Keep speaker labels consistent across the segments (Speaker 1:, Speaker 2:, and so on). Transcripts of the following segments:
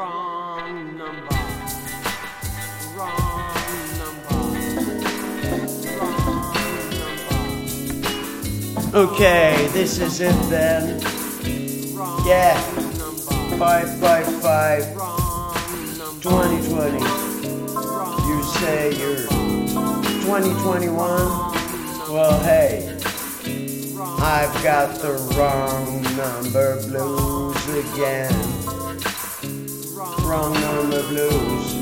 Speaker 1: Wrong number. Wrong number. Wrong number.
Speaker 2: Okay, this is it then.
Speaker 1: Wrong
Speaker 2: Yeah.
Speaker 1: number.
Speaker 2: 555
Speaker 1: Wrong number.
Speaker 2: 2020. You say you're 2021? Well, hey, I've got the wrong number blues again. Wrong number blues.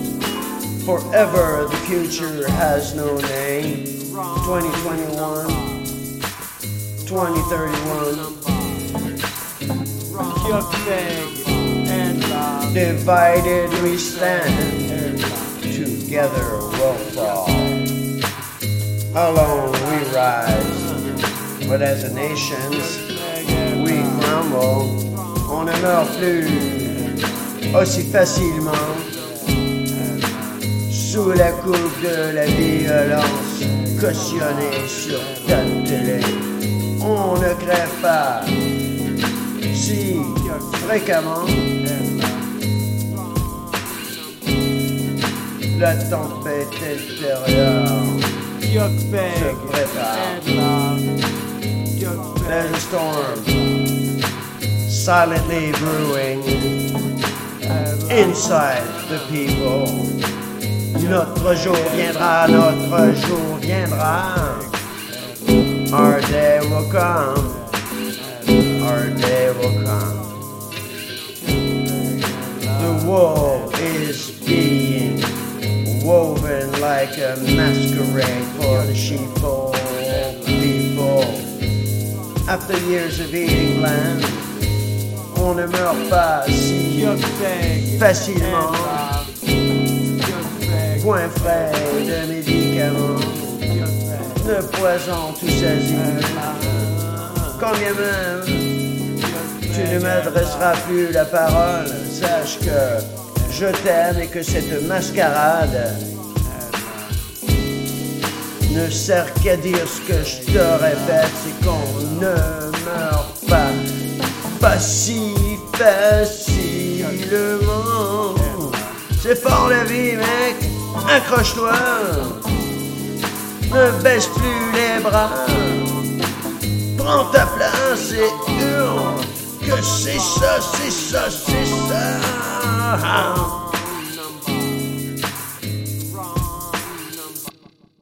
Speaker 2: Forever the future has no name. 2021, 2031.
Speaker 1: Yuck bag and love.
Speaker 2: Divided we stand, together we'll fall. Alone we rise, but as a nation, we crumble. On meurt plus aussi facilement sous la coupe de la violence cautionnée sur ta télé. On ne crève pas si fréquemment la tempête intérieure
Speaker 1: Yuck
Speaker 2: se prépare. There's a storm silently brewing. Inside the people. Notre jour viendra, notre jour viendra. Our day will come, our day will come. The wool is being woven like a masquerade for the sheeple people. After years of eating bland, on ne meurt pas si facilement. Point frais de médicaments, de poison tout
Speaker 1: love.
Speaker 2: Quand bien même tu ne m'adresseras plus la parole, sache que je t'aime et que cette mascarade ne sert qu'à dire ce que je te répète, c'est qu'on ne meurt pas, pas si facilement. C'est fort la vie, mec, accroche-toi, ne baisse plus les bras, prends ta place et hurle que c'est ça, c'est ça, c'est ça.